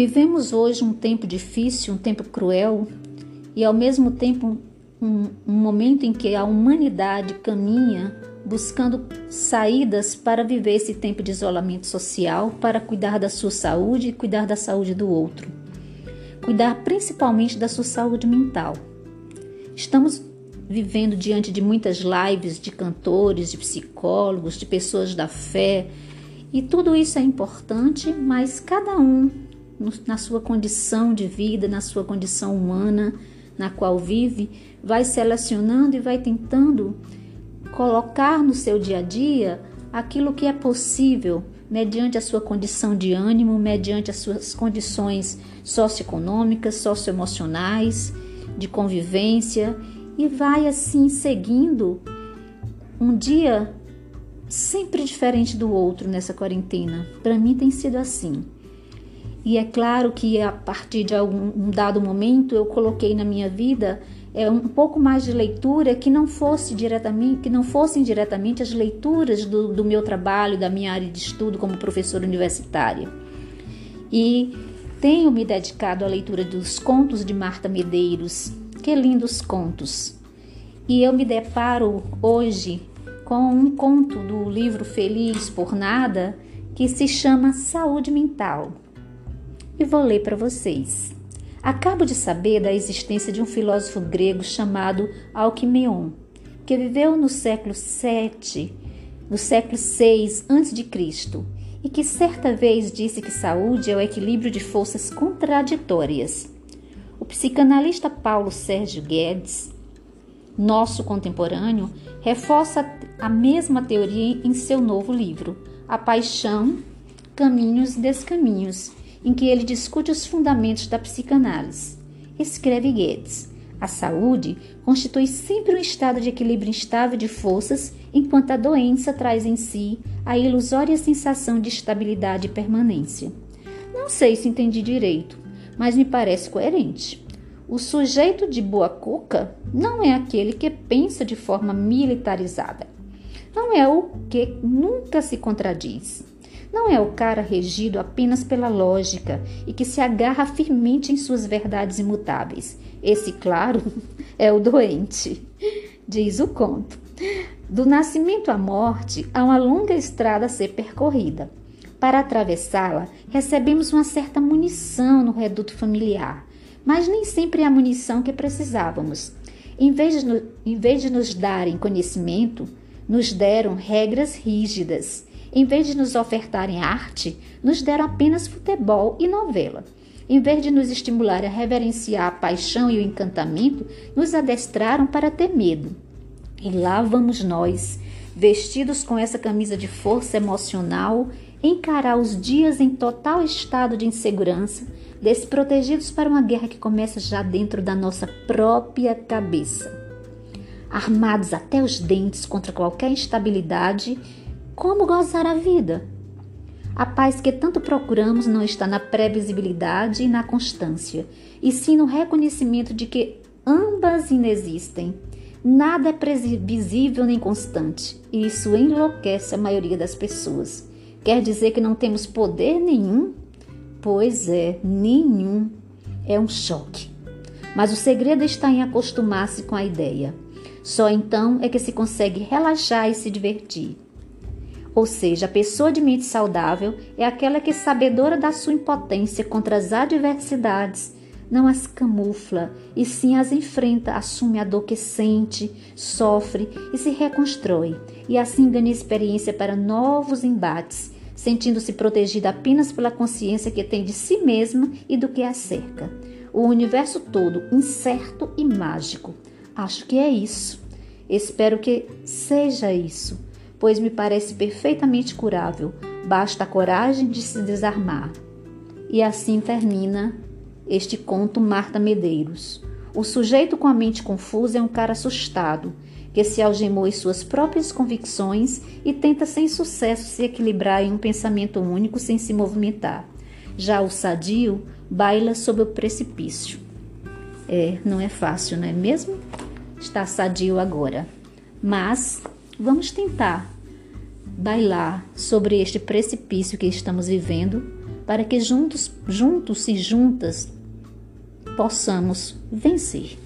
Vivemos hoje um tempo difícil, um tempo cruel e ao mesmo tempo um, um momento em que a humanidade caminha buscando saídas para viver esse tempo de isolamento social, para cuidar da sua saúde e cuidar da saúde do outro. Cuidar principalmente da sua saúde mental. Estamos vivendo diante de muitas lives de cantores, de psicólogos, de pessoas da fé, e tudo isso é importante, mas cada um na sua condição de vida, na sua condição humana, na qual vive, vai selecionando e vai tentando colocar no seu dia a dia aquilo que é possível mediante a sua condição de ânimo, mediante as suas condições socioeconômicas, socioemocionais, de convivência e vai assim seguindo um dia sempre diferente do outro nessa quarentena. Para mim tem sido assim. E é claro que a partir de algum um dado momento eu coloquei na minha vida é, um pouco mais de leitura que não fosse diretamente, que não fossem diretamente as leituras do, do meu trabalho, da minha área de estudo como professora universitária. E tenho me dedicado à leitura dos contos de Marta Medeiros. Que lindos contos! E eu me deparo hoje com um conto do livro Feliz por Nada que se chama Saúde Mental e vou ler para vocês. Acabo de saber da existência de um filósofo grego chamado Alquimeion, que viveu no século 7, no século 6 a.C., e que certa vez disse que saúde é o equilíbrio de forças contraditórias. O psicanalista Paulo Sérgio Guedes, nosso contemporâneo, reforça a mesma teoria em seu novo livro, A Paixão, Caminhos e Descaminhos, em que ele discute os fundamentos da psicanálise. Escreve Guedes: a saúde constitui sempre um estado de equilíbrio instável de forças, enquanto a doença traz em si a ilusória sensação de estabilidade e permanência. Não sei se entendi direito, mas me parece coerente. O sujeito de boa cuca não é aquele que pensa de forma militarizada. Não é o que nunca se contradiz. Não é o cara regido apenas pela lógica e que se agarra firmemente em suas verdades imutáveis. Esse, claro, é o doente, diz o conto. Do nascimento à morte, há uma longa estrada a ser percorrida. Para atravessá-la, recebemos uma certa munição no reduto familiar, mas nem sempre é a munição que precisávamos. Em vez de, em vez de nos darem conhecimento, nos deram regras rígidas em vez de nos ofertarem arte, nos deram apenas futebol e novela. Em vez de nos estimular a reverenciar a paixão e o encantamento, nos adestraram para ter medo. E lá vamos nós, vestidos com essa camisa de força emocional, encarar os dias em total estado de insegurança, desprotegidos para uma guerra que começa já dentro da nossa própria cabeça. Armados até os dentes contra qualquer instabilidade como gozar a vida? A paz que tanto procuramos não está na previsibilidade e na constância, e sim no reconhecimento de que ambas inexistem. Nada é previsível nem constante, e isso enlouquece a maioria das pessoas. Quer dizer que não temos poder nenhum? Pois é, nenhum. É um choque. Mas o segredo está em acostumar-se com a ideia. Só então é que se consegue relaxar e se divertir. Ou seja, a pessoa de mente saudável é aquela que, sabedora da sua impotência contra as adversidades, não as camufla e sim as enfrenta, assume a dor que sente, sofre e se reconstrói, e assim ganha experiência para novos embates, sentindo-se protegida apenas pela consciência que tem de si mesma e do que a cerca. O universo todo incerto e mágico. Acho que é isso. Espero que seja isso pois me parece perfeitamente curável. Basta a coragem de se desarmar. E assim termina este conto Marta Medeiros. O sujeito com a mente confusa é um cara assustado, que se algemou em suas próprias convicções e tenta sem sucesso se equilibrar em um pensamento único sem se movimentar. Já o sadio baila sob o precipício. É, não é fácil, não é mesmo? Está sadio agora. Mas Vamos tentar bailar sobre este precipício que estamos vivendo para que juntos, juntos e juntas possamos vencer.